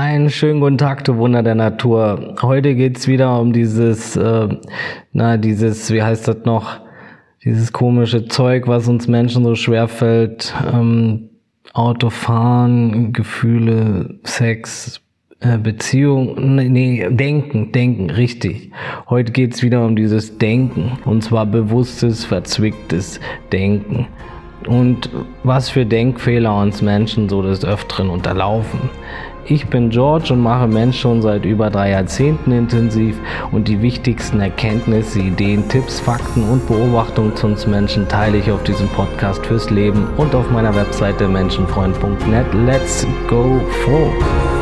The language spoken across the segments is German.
Einen schönen guten Tag, du Wunder der Natur. Heute geht's wieder um dieses, äh, na, dieses, wie heißt das noch, dieses komische Zeug, was uns Menschen so schwer fällt. Ähm, Autofahren, Gefühle, Sex, äh, Beziehung, nee, Denken, Denken, richtig. Heute geht's wieder um dieses Denken. Und zwar bewusstes, verzwicktes Denken. Und was für Denkfehler uns Menschen so des Öfteren unterlaufen. Ich bin George und mache Mensch schon seit über drei Jahrzehnten intensiv und die wichtigsten Erkenntnisse, Ideen, Tipps, Fakten und Beobachtungen zu uns Menschen teile ich auf diesem Podcast fürs Leben und auf meiner Webseite menschenfreund.net. Let's go for!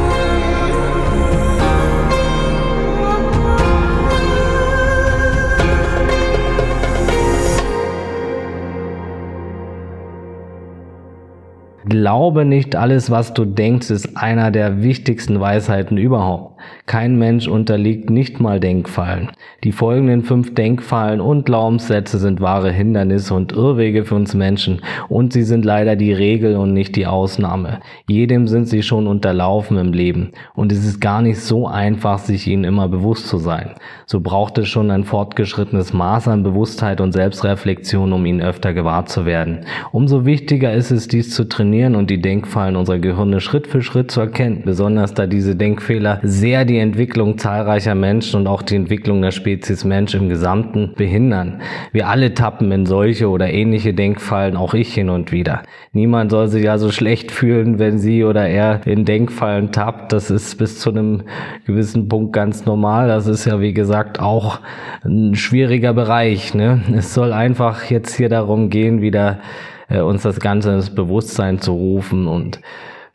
Glaube nicht alles, was du denkst, ist einer der wichtigsten Weisheiten überhaupt. Kein Mensch unterliegt nicht mal Denkfallen. Die folgenden fünf Denkfallen und Glaubenssätze sind wahre Hindernisse und Irrwege für uns Menschen und sie sind leider die Regel und nicht die Ausnahme. Jedem sind sie schon unterlaufen im Leben und es ist gar nicht so einfach, sich ihnen immer bewusst zu sein. So braucht es schon ein fortgeschrittenes Maß an Bewusstheit und Selbstreflexion, um ihnen öfter gewahr zu werden. Umso wichtiger ist es, dies zu trainieren und die Denkfallen unserer Gehirne Schritt für Schritt zu erkennen. Besonders da diese Denkfehler sehr die Entwicklung zahlreicher Menschen und auch die Entwicklung der Spezies Mensch im Gesamten behindern. Wir alle tappen in solche oder ähnliche Denkfallen, auch ich hin und wieder. Niemand soll sich also schlecht fühlen, wenn sie oder er in Denkfallen tappt. Das ist bis zu einem gewissen Punkt ganz normal. Das ist ja, wie gesagt, auch ein schwieriger Bereich. Ne? Es soll einfach jetzt hier darum gehen, wieder äh, uns das Ganze ins Bewusstsein zu rufen und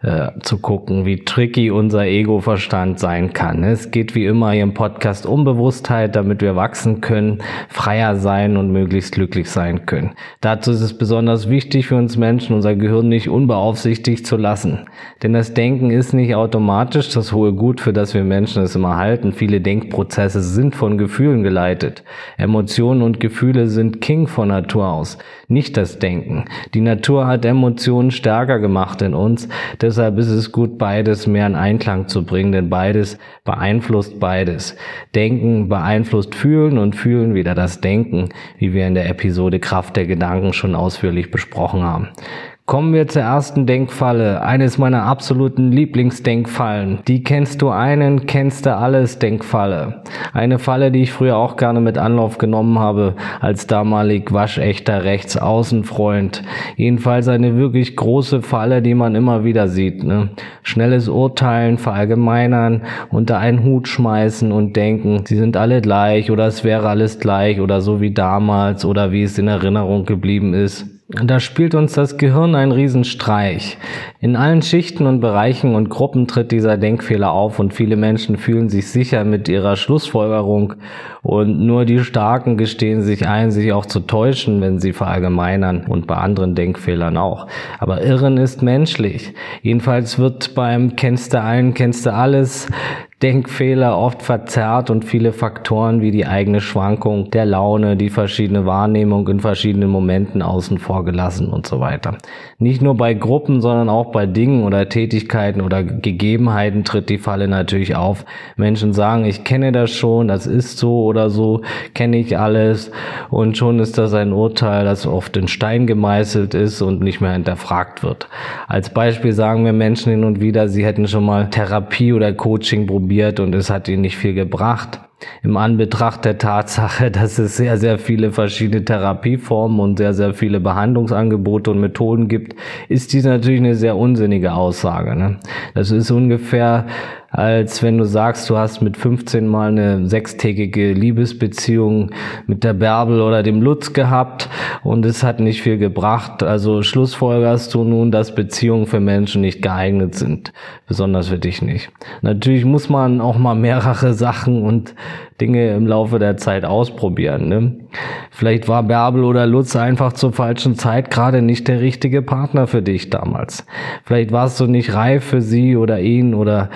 äh, zu gucken, wie tricky unser Ego-Verstand sein kann. Es geht wie immer hier im Podcast um Bewusstheit, damit wir wachsen können, freier sein und möglichst glücklich sein können. Dazu ist es besonders wichtig für uns Menschen, unser Gehirn nicht unbeaufsichtigt zu lassen. Denn das Denken ist nicht automatisch das hohe Gut, für das wir Menschen es immer halten. Viele Denkprozesse sind von Gefühlen geleitet. Emotionen und Gefühle sind King von Natur aus, nicht das Denken. Die Natur hat Emotionen stärker gemacht in uns, deshalb ist es gut, beides mehr in Einklang zu bringen, denn beides beeinflusst beides. Denken beeinflusst Fühlen und Fühlen wieder das Denken, wie wir in der Episode Kraft der Gedanken schon ausführlich besprochen haben. Kommen wir zur ersten Denkfalle, eines meiner absoluten Lieblingsdenkfallen. Die kennst du einen, kennst du alles Denkfalle. Eine Falle, die ich früher auch gerne mit Anlauf genommen habe, als damalig waschechter Rechtsaußenfreund. Jedenfalls eine wirklich große Falle, die man immer wieder sieht. Ne? Schnelles Urteilen, verallgemeinern, unter einen Hut schmeißen und denken, sie sind alle gleich oder es wäre alles gleich oder so wie damals oder wie es in Erinnerung geblieben ist. Da spielt uns das Gehirn einen Riesenstreich. In allen Schichten und Bereichen und Gruppen tritt dieser Denkfehler auf und viele Menschen fühlen sich sicher mit ihrer Schlussfolgerung und nur die Starken gestehen sich ein, sich auch zu täuschen, wenn sie verallgemeinern und bei anderen Denkfehlern auch. Aber Irren ist menschlich. Jedenfalls wird beim Kennst du einen, kennst du alles Denkfehler oft verzerrt und viele Faktoren wie die eigene Schwankung der Laune, die verschiedene Wahrnehmung in verschiedenen Momenten außen vor gelassen und so weiter. Nicht nur bei Gruppen, sondern auch bei Dingen oder Tätigkeiten oder Gegebenheiten tritt die Falle natürlich auf. Menschen sagen, ich kenne das schon, das ist so oder so, kenne ich alles und schon ist das ein Urteil, das oft in Stein gemeißelt ist und nicht mehr hinterfragt wird. Als Beispiel sagen wir Menschen hin und wieder, sie hätten schon mal Therapie oder Coaching probiert probiert und es hat ihnen nicht viel gebracht. Im Anbetracht der Tatsache, dass es sehr, sehr viele verschiedene Therapieformen und sehr, sehr viele Behandlungsangebote und Methoden gibt, ist dies natürlich eine sehr unsinnige Aussage. Ne? Das ist ungefähr als wenn du sagst, du hast mit 15 mal eine sechstägige Liebesbeziehung mit der Bärbel oder dem Lutz gehabt und es hat nicht viel gebracht. Also schlussfolgerst du nun, dass Beziehungen für Menschen nicht geeignet sind, besonders für dich nicht. Natürlich muss man auch mal mehrere Sachen und Dinge im Laufe der Zeit ausprobieren. Ne? Vielleicht war Bärbel oder Lutz einfach zur falschen Zeit gerade nicht der richtige Partner für dich damals. Vielleicht warst du nicht reif für sie oder ihn oder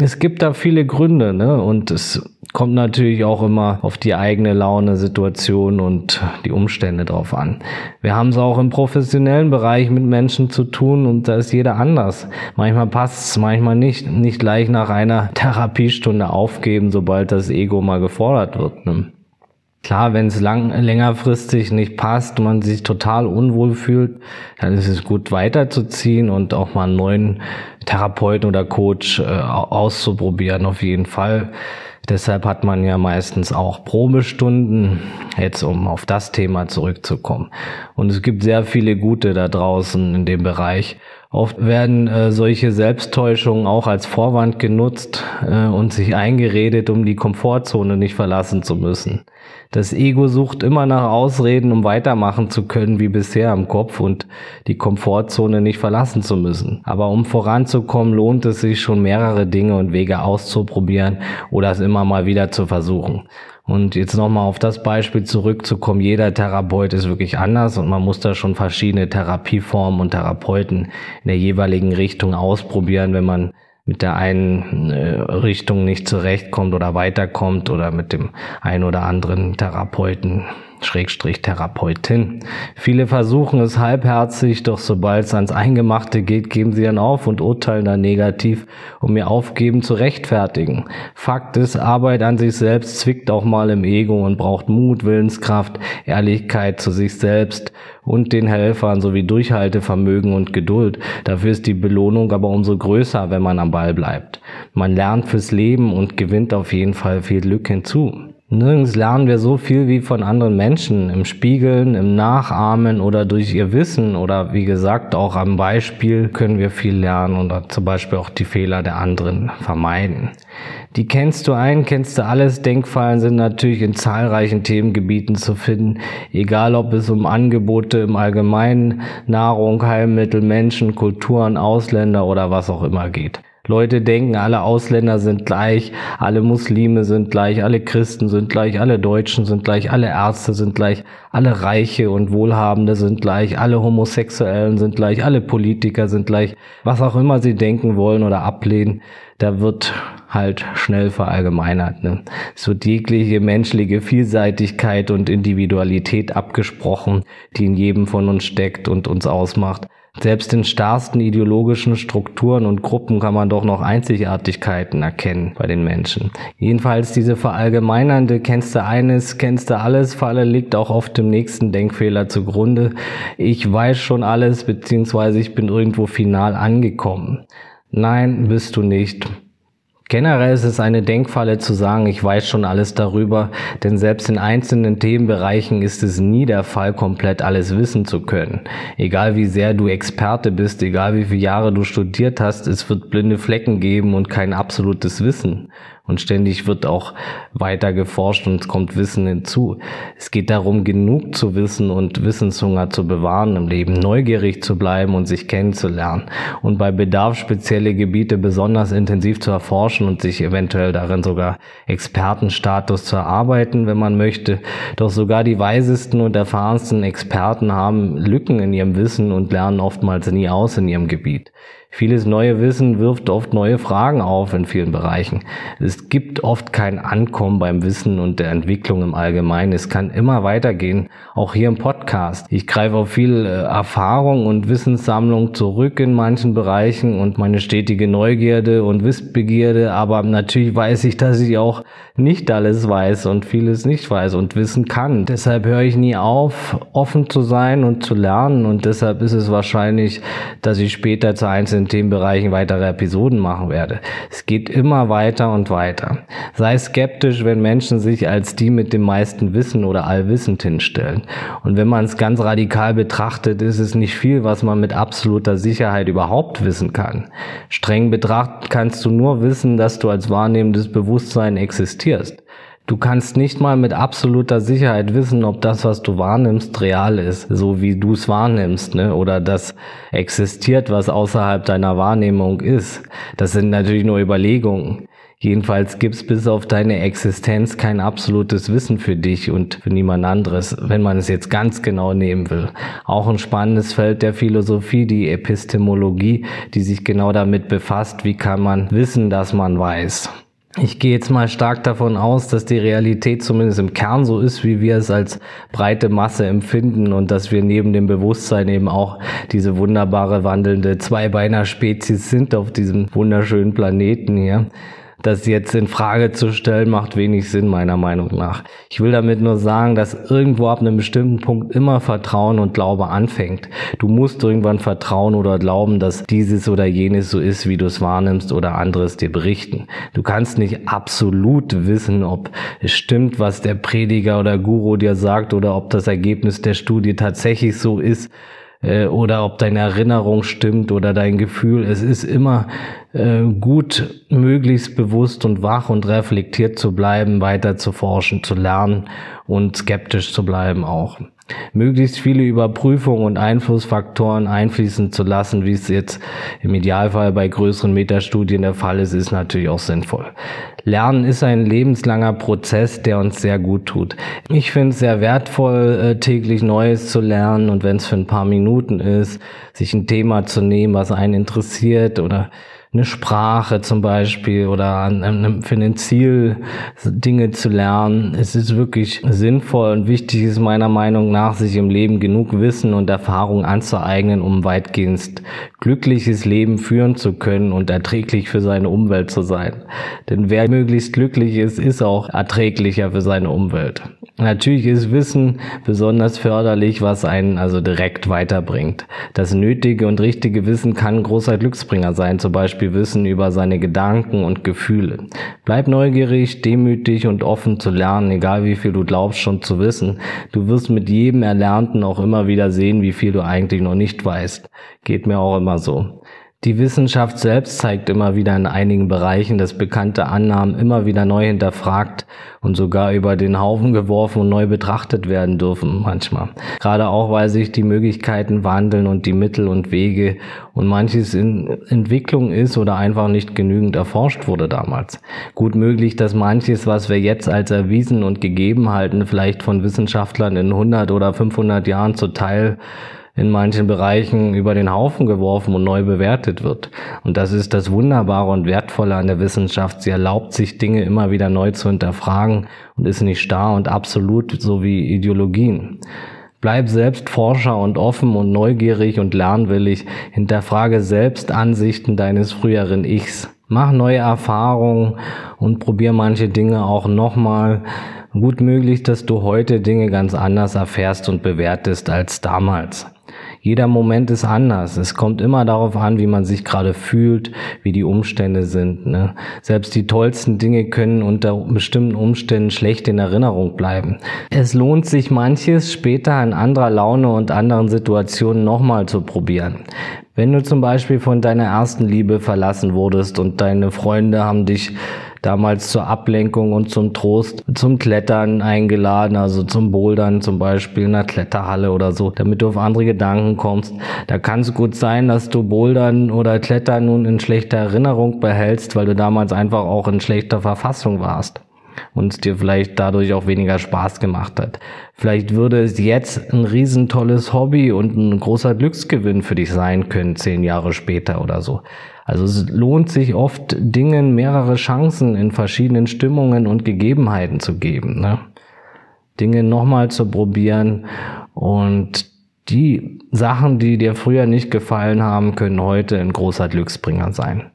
es gibt da viele Gründe, ne? Und es kommt natürlich auch immer auf die eigene Laune, Situation und die Umstände drauf an. Wir haben es auch im professionellen Bereich mit Menschen zu tun und da ist jeder anders. Manchmal passt es, manchmal nicht. Nicht gleich nach einer Therapiestunde aufgeben, sobald das Ego mal gefordert wird. Ne? Klar, wenn es lang, längerfristig nicht passt, man sich total unwohl fühlt, dann ist es gut weiterzuziehen und auch mal einen neuen Therapeuten oder Coach äh, auszuprobieren, auf jeden Fall. Deshalb hat man ja meistens auch Probestunden, jetzt um auf das Thema zurückzukommen. Und es gibt sehr viele gute da draußen in dem Bereich. Oft werden äh, solche Selbsttäuschungen auch als Vorwand genutzt äh, und sich eingeredet, um die Komfortzone nicht verlassen zu müssen. Das Ego sucht immer nach Ausreden, um weitermachen zu können wie bisher im Kopf und die Komfortzone nicht verlassen zu müssen. Aber um voranzukommen, lohnt es sich schon mehrere Dinge und Wege auszuprobieren oder es immer mal wieder zu versuchen. Und jetzt nochmal auf das Beispiel zurückzukommen, jeder Therapeut ist wirklich anders und man muss da schon verschiedene Therapieformen und Therapeuten in der jeweiligen Richtung ausprobieren, wenn man mit der einen äh, Richtung nicht zurechtkommt oder weiterkommt oder mit dem einen oder anderen Therapeuten Schrägstrich Therapeutin. Viele versuchen es halbherzig, doch sobald es ans Eingemachte geht, geben sie dann auf und urteilen dann negativ, um ihr Aufgeben zu rechtfertigen. Fakt ist, Arbeit an sich selbst zwickt auch mal im Ego und braucht Mut, Willenskraft, Ehrlichkeit zu sich selbst und den Helfern sowie Durchhaltevermögen und Geduld. Dafür ist die Belohnung aber umso größer, wenn man am Ball bleibt. Man lernt fürs Leben und gewinnt auf jeden Fall viel Glück hinzu. Nirgends lernen wir so viel wie von anderen Menschen, im Spiegeln, im Nachahmen oder durch ihr Wissen oder wie gesagt auch am Beispiel können wir viel lernen oder zum Beispiel auch die Fehler der anderen vermeiden. Die kennst du ein, kennst du alles. Denkfallen sind natürlich in zahlreichen Themengebieten zu finden, egal ob es um Angebote im Allgemeinen, Nahrung, Heilmittel, Menschen, Kulturen, Ausländer oder was auch immer geht. Leute denken, alle Ausländer sind gleich, alle Muslime sind gleich, alle Christen sind gleich, alle Deutschen sind gleich, alle Ärzte sind gleich, alle Reiche und Wohlhabende sind gleich, alle Homosexuellen sind gleich, alle Politiker sind gleich, was auch immer sie denken wollen oder ablehnen, da wird halt schnell verallgemeinert. Ne? Es wird jegliche menschliche Vielseitigkeit und Individualität abgesprochen, die in jedem von uns steckt und uns ausmacht. Selbst in starrsten ideologischen Strukturen und Gruppen kann man doch noch Einzigartigkeiten erkennen bei den Menschen. Jedenfalls diese verallgemeinernde kennst du eines, kennst du alles, Falle liegt auch oft dem nächsten Denkfehler zugrunde. Ich weiß schon alles, beziehungsweise ich bin irgendwo final angekommen. Nein, bist du nicht. Generell ist es eine Denkfalle zu sagen, ich weiß schon alles darüber, denn selbst in einzelnen Themenbereichen ist es nie der Fall, komplett alles wissen zu können. Egal wie sehr du Experte bist, egal wie viele Jahre du studiert hast, es wird blinde Flecken geben und kein absolutes Wissen und ständig wird auch weiter geforscht und es kommt Wissen hinzu. Es geht darum, genug zu wissen und Wissenshunger zu bewahren im Leben, neugierig zu bleiben und sich kennenzulernen und bei Bedarf spezielle Gebiete besonders intensiv zu erforschen und sich eventuell darin sogar Expertenstatus zu erarbeiten, wenn man möchte. Doch sogar die weisesten und erfahrensten Experten haben Lücken in ihrem Wissen und lernen oftmals nie aus in ihrem Gebiet. Vieles neue Wissen wirft oft neue Fragen auf in vielen Bereichen. Es gibt oft kein Ankommen beim Wissen und der Entwicklung im Allgemeinen. Es kann immer weitergehen, auch hier im Podcast. Ich greife auf viel äh, Erfahrung und Wissenssammlung zurück in manchen Bereichen und meine stetige Neugierde und Wissbegierde, aber natürlich weiß ich, dass ich auch nicht alles weiß und vieles nicht weiß und wissen kann. Deshalb höre ich nie auf, offen zu sein und zu lernen und deshalb ist es wahrscheinlich, dass ich später zu einzelnen in Themenbereichen weitere Episoden machen werde. Es geht immer weiter und weiter. Sei skeptisch, wenn Menschen sich als die mit dem meisten Wissen oder allwissend hinstellen. Und wenn man es ganz radikal betrachtet, ist es nicht viel, was man mit absoluter Sicherheit überhaupt wissen kann. Streng betrachtet kannst du nur wissen, dass du als wahrnehmendes Bewusstsein existierst. Du kannst nicht mal mit absoluter Sicherheit wissen, ob das, was du wahrnimmst, real ist, so wie du es wahrnimmst, ne? oder das existiert, was außerhalb deiner Wahrnehmung ist. Das sind natürlich nur Überlegungen. Jedenfalls gibt's bis auf deine Existenz kein absolutes Wissen für dich und für niemand anderes, wenn man es jetzt ganz genau nehmen will. Auch ein spannendes Feld der Philosophie, die Epistemologie, die sich genau damit befasst, wie kann man wissen, dass man weiß. Ich gehe jetzt mal stark davon aus, dass die Realität zumindest im Kern so ist, wie wir es als breite Masse empfinden und dass wir neben dem Bewusstsein eben auch diese wunderbare wandelnde Zweibeiner-Spezies sind auf diesem wunderschönen Planeten hier das jetzt in Frage zu stellen, macht wenig Sinn, meiner Meinung nach. Ich will damit nur sagen, dass irgendwo ab einem bestimmten Punkt immer Vertrauen und Glaube anfängt. Du musst irgendwann vertrauen oder glauben, dass dieses oder jenes so ist, wie du es wahrnimmst oder anderes dir berichten. Du kannst nicht absolut wissen, ob es stimmt, was der Prediger oder Guru dir sagt oder ob das Ergebnis der Studie tatsächlich so ist äh, oder ob deine Erinnerung stimmt oder dein Gefühl. Es ist immer äh, gut, möglichst bewusst und wach und reflektiert zu bleiben, weiter zu forschen, zu lernen und skeptisch zu bleiben auch möglichst viele Überprüfungen und Einflussfaktoren einfließen zu lassen, wie es jetzt im Idealfall bei größeren Metastudien der Fall ist, ist natürlich auch sinnvoll. Lernen ist ein lebenslanger Prozess, der uns sehr gut tut. Ich finde es sehr wertvoll, äh, täglich Neues zu lernen und wenn es für ein paar Minuten ist, sich ein Thema zu nehmen, was einen interessiert oder eine Sprache zum Beispiel oder für ein Ziel Dinge zu lernen. Es ist wirklich sinnvoll und wichtig ist meiner Meinung nach, sich im Leben genug Wissen und Erfahrung anzueignen, um weitgehend glückliches Leben führen zu können und erträglich für seine Umwelt zu sein. Denn wer möglichst glücklich ist, ist auch erträglicher für seine Umwelt. Natürlich ist Wissen besonders förderlich, was einen also direkt weiterbringt. Das nötige und richtige Wissen kann großer Glücksbringer sein, zum Beispiel Wissen über seine Gedanken und Gefühle. Bleib neugierig, demütig und offen zu lernen, egal wie viel du glaubst schon zu wissen. Du wirst mit jedem Erlernten auch immer wieder sehen, wie viel du eigentlich noch nicht weißt. Geht mir auch immer so. Die Wissenschaft selbst zeigt immer wieder in einigen Bereichen, dass bekannte Annahmen immer wieder neu hinterfragt und sogar über den Haufen geworfen und neu betrachtet werden dürfen manchmal. Gerade auch, weil sich die Möglichkeiten wandeln und die Mittel und Wege und manches in Entwicklung ist oder einfach nicht genügend erforscht wurde damals. Gut möglich, dass manches, was wir jetzt als erwiesen und gegeben halten, vielleicht von Wissenschaftlern in 100 oder 500 Jahren zuteil in manchen Bereichen über den Haufen geworfen und neu bewertet wird. Und das ist das Wunderbare und Wertvolle an der Wissenschaft. Sie erlaubt sich Dinge immer wieder neu zu hinterfragen und ist nicht starr und absolut so wie Ideologien. Bleib selbst Forscher und offen und neugierig und lernwillig. Hinterfrage selbst Ansichten deines früheren Ichs. Mach neue Erfahrungen und probier manche Dinge auch nochmal. Gut möglich, dass du heute Dinge ganz anders erfährst und bewertest als damals. Jeder Moment ist anders. Es kommt immer darauf an, wie man sich gerade fühlt, wie die Umstände sind. Ne? Selbst die tollsten Dinge können unter bestimmten Umständen schlecht in Erinnerung bleiben. Es lohnt sich manches später in anderer Laune und anderen Situationen nochmal zu probieren. Wenn du zum Beispiel von deiner ersten Liebe verlassen wurdest und deine Freunde haben dich damals zur Ablenkung und zum Trost zum Klettern eingeladen, also zum Bouldern zum Beispiel in einer Kletterhalle oder so, damit du auf andere Gedanken kommst. Da kann es gut sein, dass du Bouldern oder Klettern nun in schlechter Erinnerung behältst, weil du damals einfach auch in schlechter Verfassung warst und es dir vielleicht dadurch auch weniger Spaß gemacht hat. Vielleicht würde es jetzt ein riesentolles Hobby und ein großer Glücksgewinn für dich sein können, zehn Jahre später oder so. Also es lohnt sich oft, Dingen mehrere Chancen in verschiedenen Stimmungen und Gegebenheiten zu geben. Ne? Dinge nochmal zu probieren und die Sachen, die dir früher nicht gefallen haben, können heute ein großer Glücksbringer sein.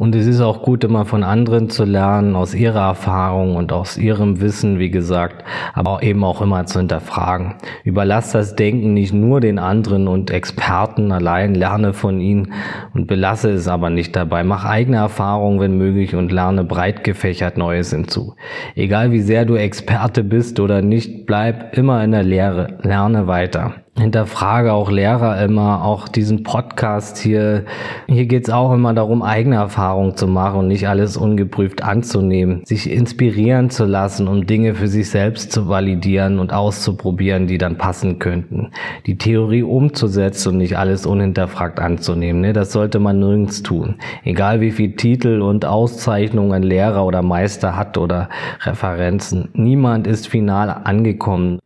Und es ist auch gut, immer von anderen zu lernen, aus ihrer Erfahrung und aus ihrem Wissen, wie gesagt, aber eben auch immer zu hinterfragen. Überlass das Denken nicht nur den anderen und Experten allein, lerne von ihnen und belasse es aber nicht dabei. Mach eigene Erfahrungen, wenn möglich, und lerne breit gefächert Neues hinzu. Egal wie sehr du Experte bist oder nicht, bleib immer in der Lehre, lerne weiter. Hinterfrage auch Lehrer immer, auch diesen Podcast hier. Hier geht's auch immer darum, eigene Erfahrungen zu machen und nicht alles ungeprüft anzunehmen, sich inspirieren zu lassen, um Dinge für sich selbst zu validieren und auszuprobieren, die dann passen könnten. Die Theorie umzusetzen und nicht alles unhinterfragt anzunehmen, ne? das sollte man nirgends tun. Egal wie viel Titel und Auszeichnungen ein Lehrer oder Meister hat oder Referenzen. Niemand ist final angekommen.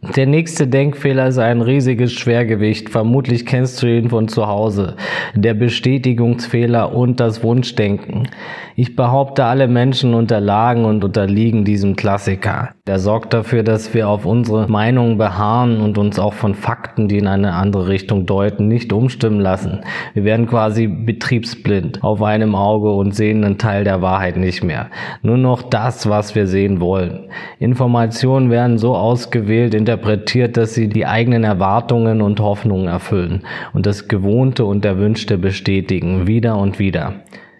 Der nächste Denkfehler ist ein riesiges Schwergewicht. Vermutlich kennst du ihn von zu Hause. Der Bestätigungsfehler und das Wunschdenken. Ich behaupte, alle Menschen unterlagen und unterliegen diesem Klassiker. Der sorgt dafür, dass wir auf unsere Meinungen beharren und uns auch von Fakten, die in eine andere Richtung deuten, nicht umstimmen lassen. Wir werden quasi betriebsblind auf einem Auge und sehen einen Teil der Wahrheit nicht mehr. Nur noch das, was wir sehen wollen. Informationen werden so ausgewählt, interpretiert, dass sie die eigenen Erwartungen und Hoffnungen erfüllen und das Gewohnte und Erwünschte bestätigen, wieder und wieder.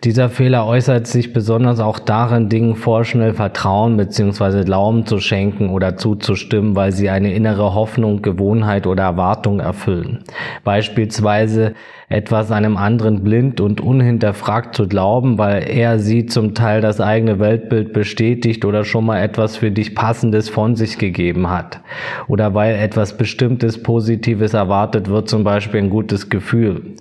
Dieser Fehler äußert sich besonders auch darin, Dingen vorschnell Vertrauen bzw. Glauben zu schenken oder zuzustimmen, weil sie eine innere Hoffnung, Gewohnheit oder Erwartung erfüllen. Beispielsweise etwas einem anderen blind und unhinterfragt zu glauben, weil er sie zum Teil das eigene Weltbild bestätigt oder schon mal etwas für dich Passendes von sich gegeben hat. Oder weil etwas Bestimmtes Positives erwartet wird, zum Beispiel ein gutes Gefühl,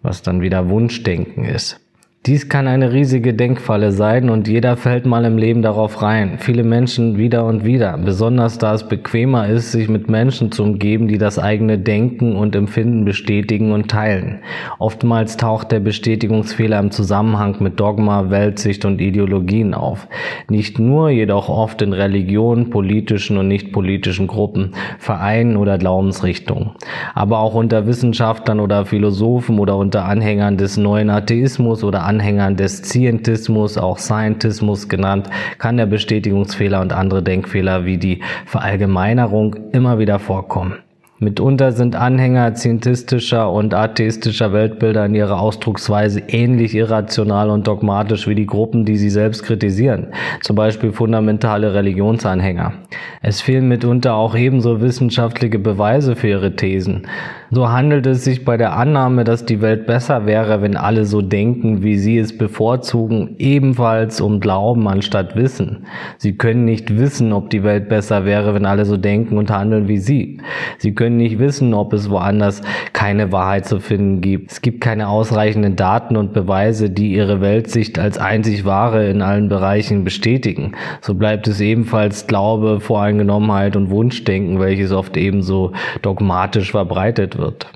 was dann wieder Wunschdenken ist. Dies kann eine riesige Denkfalle sein und jeder fällt mal im Leben darauf rein. Viele Menschen wieder und wieder, besonders da es bequemer ist, sich mit Menschen zu umgeben, die das eigene Denken und Empfinden bestätigen und teilen. Oftmals taucht der Bestätigungsfehler im Zusammenhang mit Dogma, Weltsicht und Ideologien auf. Nicht nur, jedoch oft in Religionen, politischen und nicht politischen Gruppen, Vereinen oder Glaubensrichtungen. Aber auch unter Wissenschaftlern oder Philosophen oder unter Anhängern des neuen Atheismus oder Anhängern des Scientismus, auch Scientismus genannt, kann der Bestätigungsfehler und andere Denkfehler wie die Verallgemeinerung immer wieder vorkommen. Mitunter sind Anhänger zientistischer und atheistischer Weltbilder in ihrer Ausdrucksweise ähnlich irrational und dogmatisch wie die Gruppen, die sie selbst kritisieren, zum Beispiel fundamentale Religionsanhänger. Es fehlen mitunter auch ebenso wissenschaftliche Beweise für ihre Thesen. So handelt es sich bei der Annahme, dass die Welt besser wäre, wenn alle so denken, wie sie es bevorzugen, ebenfalls um Glauben anstatt Wissen. Sie können nicht wissen, ob die Welt besser wäre, wenn alle so denken und handeln wie sie. Sie können nicht wissen, ob es woanders keine Wahrheit zu finden gibt. Es gibt keine ausreichenden Daten und Beweise, die ihre Weltsicht als einzig wahre in allen Bereichen bestätigen. So bleibt es ebenfalls Glaube, Voreingenommenheit und Wunschdenken, welches oft ebenso dogmatisch verbreitet wird.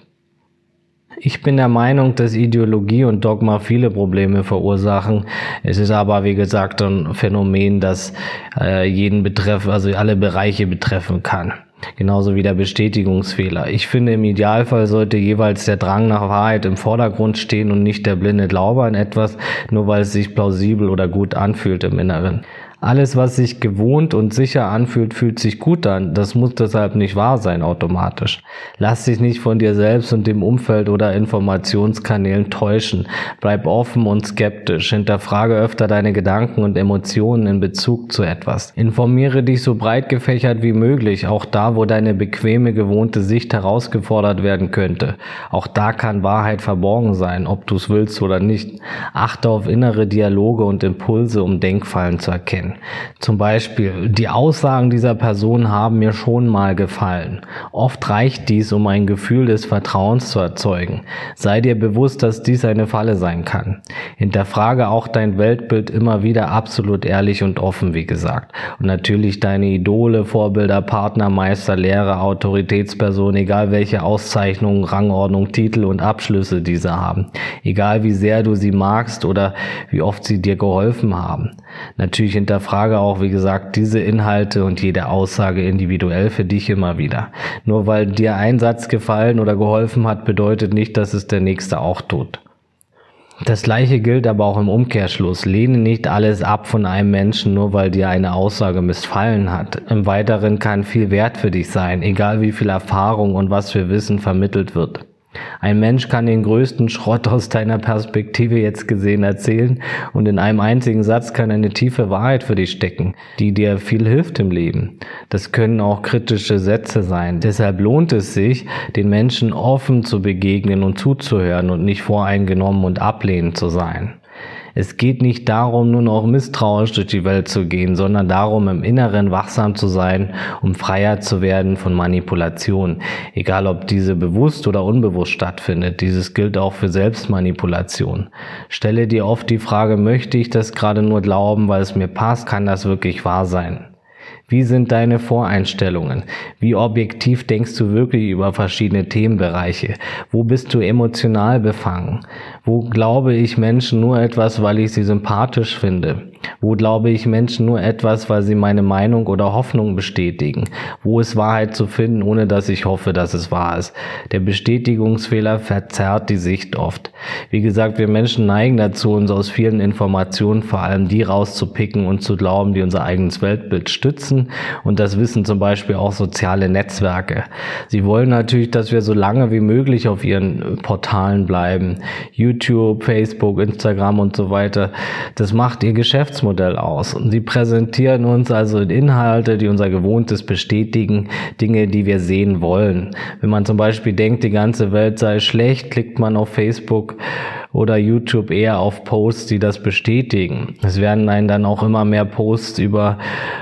Ich bin der Meinung, dass Ideologie und Dogma viele Probleme verursachen. Es ist aber, wie gesagt, ein Phänomen, das äh, jeden betreffen, also alle Bereiche betreffen kann. Genauso wie der Bestätigungsfehler. Ich finde, im Idealfall sollte jeweils der Drang nach Wahrheit im Vordergrund stehen und nicht der blinde Glaube an etwas, nur weil es sich plausibel oder gut anfühlt im Inneren. Alles, was sich gewohnt und sicher anfühlt, fühlt sich gut an. Das muss deshalb nicht wahr sein automatisch. Lass dich nicht von dir selbst und dem Umfeld oder Informationskanälen täuschen. Bleib offen und skeptisch. Hinterfrage öfter deine Gedanken und Emotionen in Bezug zu etwas. Informiere dich so breit gefächert wie möglich, auch da, wo deine bequeme, gewohnte Sicht herausgefordert werden könnte. Auch da kann Wahrheit verborgen sein, ob du es willst oder nicht. Achte auf innere Dialoge und Impulse, um Denkfallen zu erkennen sein. Zum Beispiel, die Aussagen dieser Person haben mir schon mal gefallen. Oft reicht dies, um ein Gefühl des Vertrauens zu erzeugen. Sei dir bewusst, dass dies eine Falle sein kann. Hinterfrage auch dein Weltbild immer wieder absolut ehrlich und offen, wie gesagt. Und natürlich deine Idole, Vorbilder, Partner, Meister, Lehrer, Autoritätspersonen, egal welche Auszeichnungen, Rangordnung, Titel und Abschlüsse diese haben. Egal wie sehr du sie magst oder wie oft sie dir geholfen haben. Natürlich hinterfrage auch, wie gesagt, diese Inhalte und jede Aussage individuell für dich immer wieder. Nur weil dir ein Satz gefallen oder geholfen hat, bedeutet nicht, dass es der nächste auch tut. Das gleiche gilt aber auch im Umkehrschluss. Lehne nicht alles ab von einem Menschen, nur weil dir eine Aussage missfallen hat. Im Weiteren kann viel Wert für dich sein, egal wie viel Erfahrung und was für Wissen vermittelt wird. Ein Mensch kann den größten Schrott aus deiner Perspektive jetzt gesehen erzählen und in einem einzigen Satz kann eine tiefe Wahrheit für dich stecken, die dir viel hilft im Leben. Das können auch kritische Sätze sein. Deshalb lohnt es sich, den Menschen offen zu begegnen und zuzuhören und nicht voreingenommen und ablehnend zu sein. Es geht nicht darum, nur noch misstrauisch durch die Welt zu gehen, sondern darum, im Inneren wachsam zu sein, um freier zu werden von Manipulation. Egal, ob diese bewusst oder unbewusst stattfindet. Dieses gilt auch für Selbstmanipulation. Stelle dir oft die Frage, möchte ich das gerade nur glauben, weil es mir passt? Kann das wirklich wahr sein? Wie sind deine Voreinstellungen? Wie objektiv denkst du wirklich über verschiedene Themenbereiche? Wo bist du emotional befangen? Wo glaube ich Menschen nur etwas, weil ich sie sympathisch finde? Wo glaube ich Menschen nur etwas, weil sie meine Meinung oder Hoffnung bestätigen? Wo ist Wahrheit zu finden, ohne dass ich hoffe, dass es wahr ist? Der Bestätigungsfehler verzerrt die Sicht oft. Wie gesagt, wir Menschen neigen dazu, uns aus vielen Informationen vor allem die rauszupicken und zu glauben, die unser eigenes Weltbild stützen. Und das wissen zum Beispiel auch soziale Netzwerke. Sie wollen natürlich, dass wir so lange wie möglich auf ihren Portalen bleiben. YouTube, Facebook, Instagram und so weiter. Das macht ihr Geschäft Geschäftsmodell aus. Sie präsentieren uns also Inhalte, die unser Gewohntes bestätigen, Dinge, die wir sehen wollen. Wenn man zum Beispiel denkt, die ganze Welt sei schlecht, klickt man auf Facebook oder YouTube eher auf Posts, die das bestätigen. Es werden einen dann auch immer mehr Posts über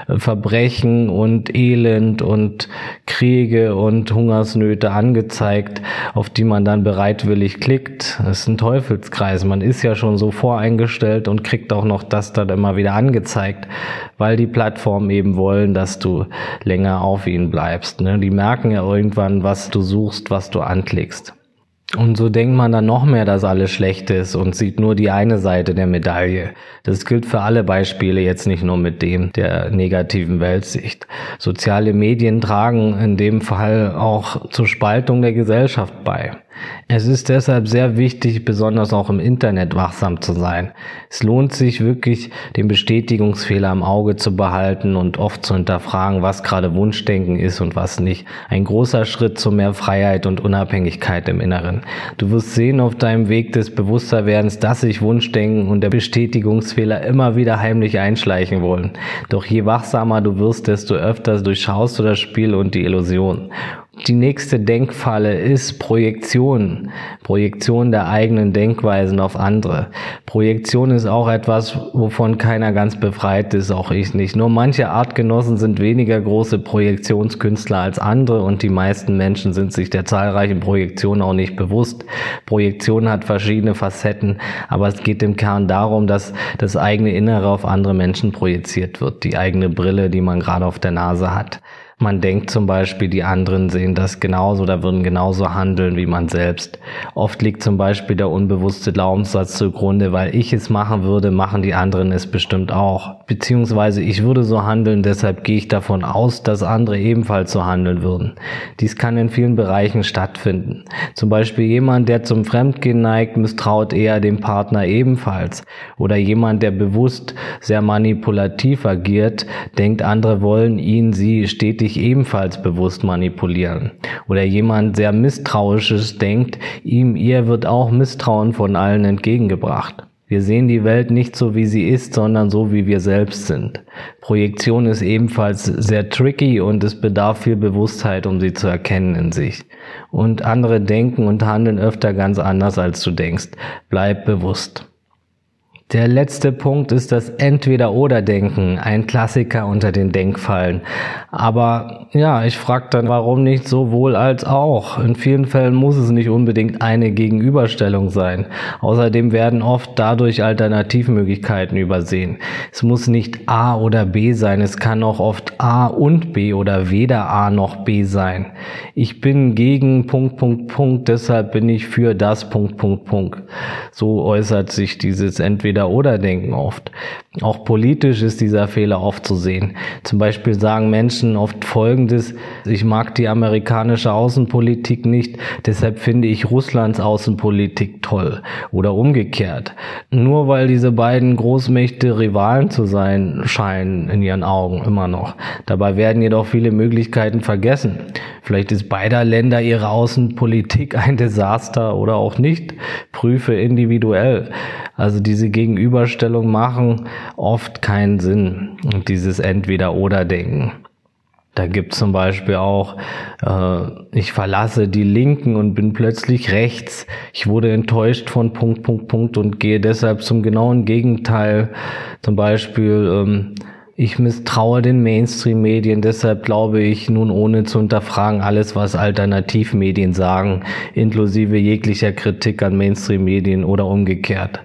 äh, Verbrechen und Elend und Kriege und Hungersnöte angezeigt, auf die man dann bereitwillig klickt. Das ist ein Teufelskreis. Man ist ja schon so voreingestellt und kriegt auch noch das dann immer wieder angezeigt, weil die Plattformen eben wollen, dass du länger auf ihnen bleibst. Ne? Die merken ja irgendwann, was du suchst, was du anklickst. Und so denkt man dann noch mehr, dass alles schlecht ist und sieht nur die eine Seite der Medaille. Das gilt für alle Beispiele, jetzt nicht nur mit dem der negativen Weltsicht. Soziale Medien tragen in dem Fall auch zur Spaltung der Gesellschaft bei. Es ist deshalb sehr wichtig, besonders auch im Internet wachsam zu sein. Es lohnt sich wirklich, den Bestätigungsfehler im Auge zu behalten und oft zu hinterfragen, was gerade Wunschdenken ist und was nicht. Ein großer Schritt zu mehr Freiheit und Unabhängigkeit im Inneren. Du wirst sehen auf deinem Weg des Bewussterwerdens, dass sich Wunschdenken und der Bestätigungsfehler immer wieder heimlich einschleichen wollen. Doch je wachsamer du wirst, desto öfter durchschaust du das Spiel und die Illusion. Die nächste Denkfalle ist Projektion. Projektion der eigenen Denkweisen auf andere. Projektion ist auch etwas, wovon keiner ganz befreit ist, auch ich nicht. Nur manche Artgenossen sind weniger große Projektionskünstler als andere und die meisten Menschen sind sich der zahlreichen Projektionen auch nicht bewusst. Projektion hat verschiedene Facetten, aber es geht im Kern darum, dass das eigene Innere auf andere Menschen projiziert wird. Die eigene Brille, die man gerade auf der Nase hat. Man denkt zum Beispiel, die anderen sehen das genauso oder würden genauso handeln wie man selbst. Oft liegt zum Beispiel der unbewusste Glaubenssatz zugrunde, weil ich es machen würde, machen die anderen es bestimmt auch. Beziehungsweise ich würde so handeln, deshalb gehe ich davon aus, dass andere ebenfalls so handeln würden. Dies kann in vielen Bereichen stattfinden. Zum Beispiel jemand, der zum Fremdgehen neigt, misstraut eher dem Partner ebenfalls. Oder jemand, der bewusst sehr manipulativ agiert, denkt, andere wollen ihn, sie stetig dich ebenfalls bewusst manipulieren. Oder jemand sehr misstrauisches denkt, ihm, ihr wird auch Misstrauen von allen entgegengebracht. Wir sehen die Welt nicht so, wie sie ist, sondern so, wie wir selbst sind. Projektion ist ebenfalls sehr tricky und es bedarf viel Bewusstheit, um sie zu erkennen in sich. Und andere denken und handeln öfter ganz anders, als du denkst. Bleib bewusst. Der letzte Punkt ist das Entweder-Oder-Denken, ein Klassiker unter den Denkfallen. Aber ja, ich frage dann, warum nicht sowohl als auch? In vielen Fällen muss es nicht unbedingt eine Gegenüberstellung sein. Außerdem werden oft dadurch Alternativmöglichkeiten übersehen. Es muss nicht A oder B sein, es kann auch oft A und B oder weder A noch B sein. Ich bin gegen Punkt, Punkt, Punkt, deshalb bin ich für das Punkt, Punkt, Punkt. So äußert sich dieses Entweder Entweder-Oder-Denken oft. Auch politisch ist dieser Fehler oft zu sehen. Zum Beispiel sagen Menschen oft Folgendes, ich mag die amerikanische Außenpolitik nicht, deshalb finde ich Russlands Außenpolitik toll. Oder umgekehrt. Nur weil diese beiden Großmächte Rivalen zu sein scheinen in ihren Augen immer noch. Dabei werden jedoch viele Möglichkeiten vergessen. Vielleicht ist beider Länder ihre Außenpolitik ein Desaster oder auch nicht. Prüfe individuell. Also diese Gegenüberstellung machen oft keinen Sinn. Und dieses Entweder-Oder-Denken. Da gibt zum Beispiel auch, äh, ich verlasse die Linken und bin plötzlich rechts. Ich wurde enttäuscht von Punkt, Punkt, Punkt und gehe deshalb zum genauen Gegenteil. Zum Beispiel, ähm, ich misstraue den Mainstream-Medien, deshalb glaube ich nun ohne zu hinterfragen alles, was Alternativmedien sagen, inklusive jeglicher Kritik an Mainstream-Medien oder umgekehrt.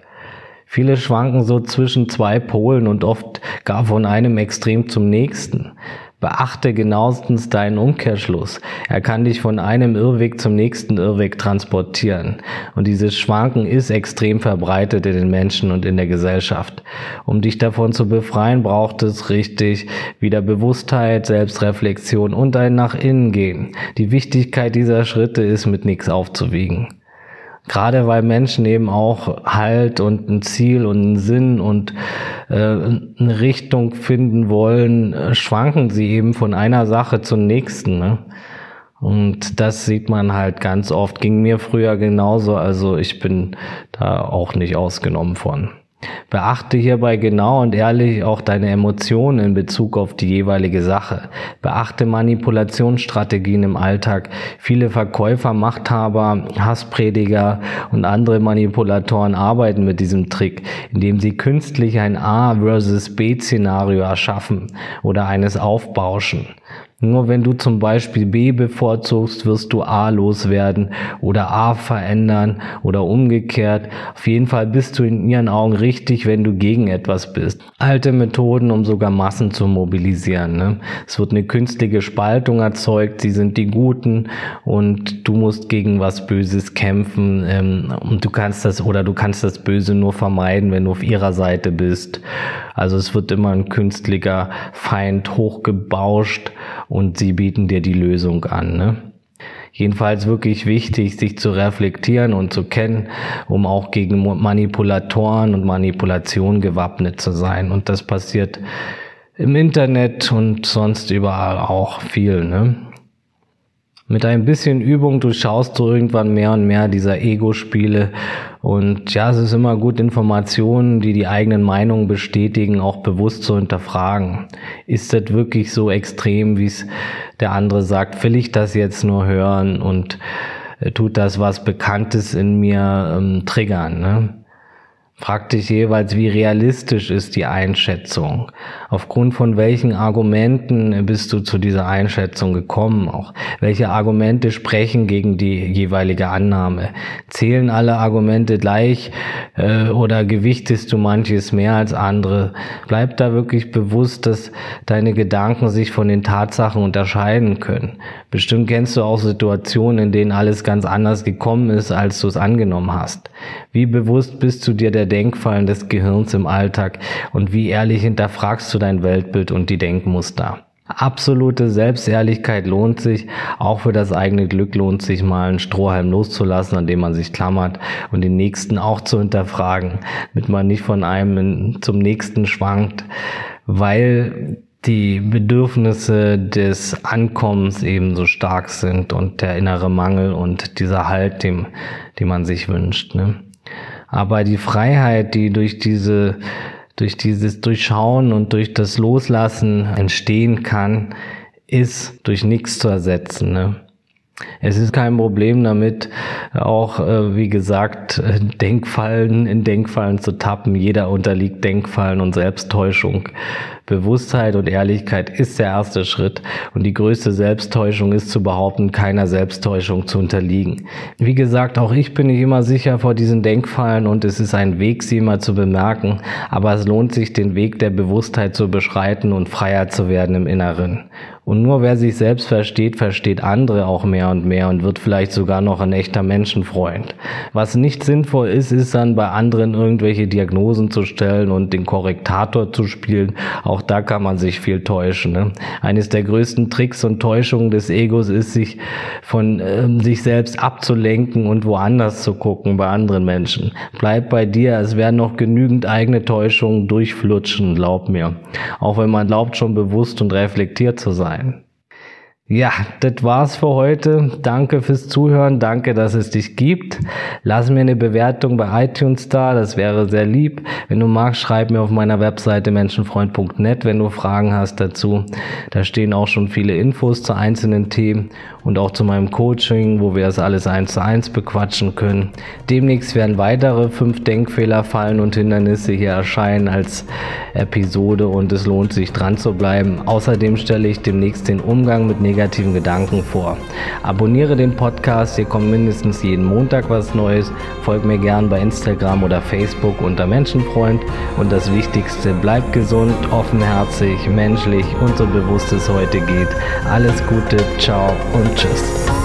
Viele schwanken so zwischen zwei Polen und oft gar von einem Extrem zum nächsten. Beachte genauestens deinen Umkehrschluss. Er kann dich von einem Irrweg zum nächsten Irrweg transportieren. Und dieses Schwanken ist extrem verbreitet in den Menschen und in der Gesellschaft. Um dich davon zu befreien, braucht es richtig wieder Bewusstheit, Selbstreflexion und ein nach innen gehen. Die Wichtigkeit dieser Schritte ist mit nichts aufzuwiegen. Gerade weil Menschen eben auch Halt und ein Ziel und einen Sinn und äh, eine Richtung finden wollen, äh, schwanken sie eben von einer Sache zur nächsten. Ne? Und das sieht man halt ganz oft. Ging mir früher genauso. Also ich bin da auch nicht ausgenommen von. Beachte hierbei genau und ehrlich auch deine Emotionen in Bezug auf die jeweilige Sache. Beachte Manipulationsstrategien im Alltag. Viele Verkäufer, Machthaber, Hassprediger und andere Manipulatoren arbeiten mit diesem Trick, indem sie künstlich ein A versus B Szenario erschaffen oder eines aufbauschen. Nur wenn du zum Beispiel B bevorzugst, wirst du A loswerden oder A verändern oder umgekehrt. Auf jeden Fall bist du in ihren Augen richtig, wenn du gegen etwas bist. Alte Methoden, um sogar Massen zu mobilisieren. Ne? Es wird eine künstliche Spaltung erzeugt, sie sind die Guten und du musst gegen was Böses kämpfen ähm, und du kannst das oder du kannst das Böse nur vermeiden, wenn du auf ihrer Seite bist. Also es wird immer ein künstlicher Feind hochgebauscht und sie bieten dir die Lösung an. Ne? Jedenfalls wirklich wichtig, sich zu reflektieren und zu kennen, um auch gegen Manipulatoren und Manipulation gewappnet zu sein. Und das passiert im Internet und sonst überall auch viel. Ne? Mit ein bisschen Übung durchschaust du irgendwann mehr und mehr dieser Ego-Spiele. Und ja, es ist immer gut, Informationen, die die eigenen Meinungen bestätigen, auch bewusst zu hinterfragen. Ist das wirklich so extrem, wie es der andere sagt? Will ich das jetzt nur hören und äh, tut das was Bekanntes in mir ähm, triggern? Ne? Frag dich jeweils, wie realistisch ist die Einschätzung? Aufgrund von welchen Argumenten bist du zu dieser Einschätzung gekommen? Auch welche Argumente sprechen gegen die jeweilige Annahme? Zählen alle Argumente gleich äh, oder gewichtest du manches mehr als andere? Bleib da wirklich bewusst, dass deine Gedanken sich von den Tatsachen unterscheiden können. Bestimmt kennst du auch Situationen, in denen alles ganz anders gekommen ist, als du es angenommen hast. Wie bewusst bist du dir der Denkfallen des Gehirns im Alltag und wie ehrlich hinterfragst du dein Weltbild und die Denkmuster? Absolute Selbstehrlichkeit lohnt sich. Auch für das eigene Glück lohnt sich mal einen Strohhalm loszulassen, an dem man sich klammert und den nächsten auch zu hinterfragen, damit man nicht von einem zum nächsten schwankt, weil die Bedürfnisse des Ankommens eben so stark sind und der innere Mangel und dieser Halt, dem, den man sich wünscht. Ne? Aber die Freiheit, die durch diese, durch dieses Durchschauen und durch das Loslassen entstehen kann, ist durch nichts zu ersetzen. Ne? Es ist kein Problem damit, auch, äh, wie gesagt, Denkfallen in Denkfallen zu tappen. Jeder unterliegt Denkfallen und Selbsttäuschung. Bewusstheit und Ehrlichkeit ist der erste Schritt und die größte Selbsttäuschung ist zu behaupten, keiner Selbsttäuschung zu unterliegen. Wie gesagt, auch ich bin nicht immer sicher vor diesen Denkfallen und es ist ein Weg, sie immer zu bemerken, aber es lohnt sich, den Weg der Bewusstheit zu beschreiten und freier zu werden im Inneren. Und nur wer sich selbst versteht, versteht andere auch mehr und mehr und wird vielleicht sogar noch ein echter Menschenfreund. Was nicht sinnvoll ist, ist dann bei anderen irgendwelche Diagnosen zu stellen und den Korrektator zu spielen. Auch da kann man sich viel täuschen. Ne? Eines der größten Tricks und Täuschungen des Egos ist, sich von äh, sich selbst abzulenken und woanders zu gucken bei anderen Menschen. Bleib bei dir, es werden noch genügend eigene Täuschungen durchflutschen, glaub mir. Auch wenn man glaubt, schon bewusst und reflektiert zu sein. Ja, das war's für heute. Danke fürs Zuhören. Danke, dass es dich gibt. Lass mir eine Bewertung bei iTunes da. Das wäre sehr lieb. Wenn du magst, schreib mir auf meiner Webseite menschenfreund.net, wenn du Fragen hast dazu. Da stehen auch schon viele Infos zu einzelnen Themen und auch zu meinem Coaching, wo wir das alles eins zu eins bequatschen können. Demnächst werden weitere fünf Denkfehler, Fallen und Hindernisse hier erscheinen als Episode und es lohnt sich dran zu bleiben. Außerdem stelle ich demnächst den Umgang mit negativen Gedanken vor. Abonniere den Podcast, hier kommt mindestens jeden Montag was Neues. Folg mir gern bei Instagram oder Facebook unter Menschenfreund und das Wichtigste, bleib gesund, offenherzig, menschlich und so bewusst es heute geht. Alles Gute, ciao und Tschüss.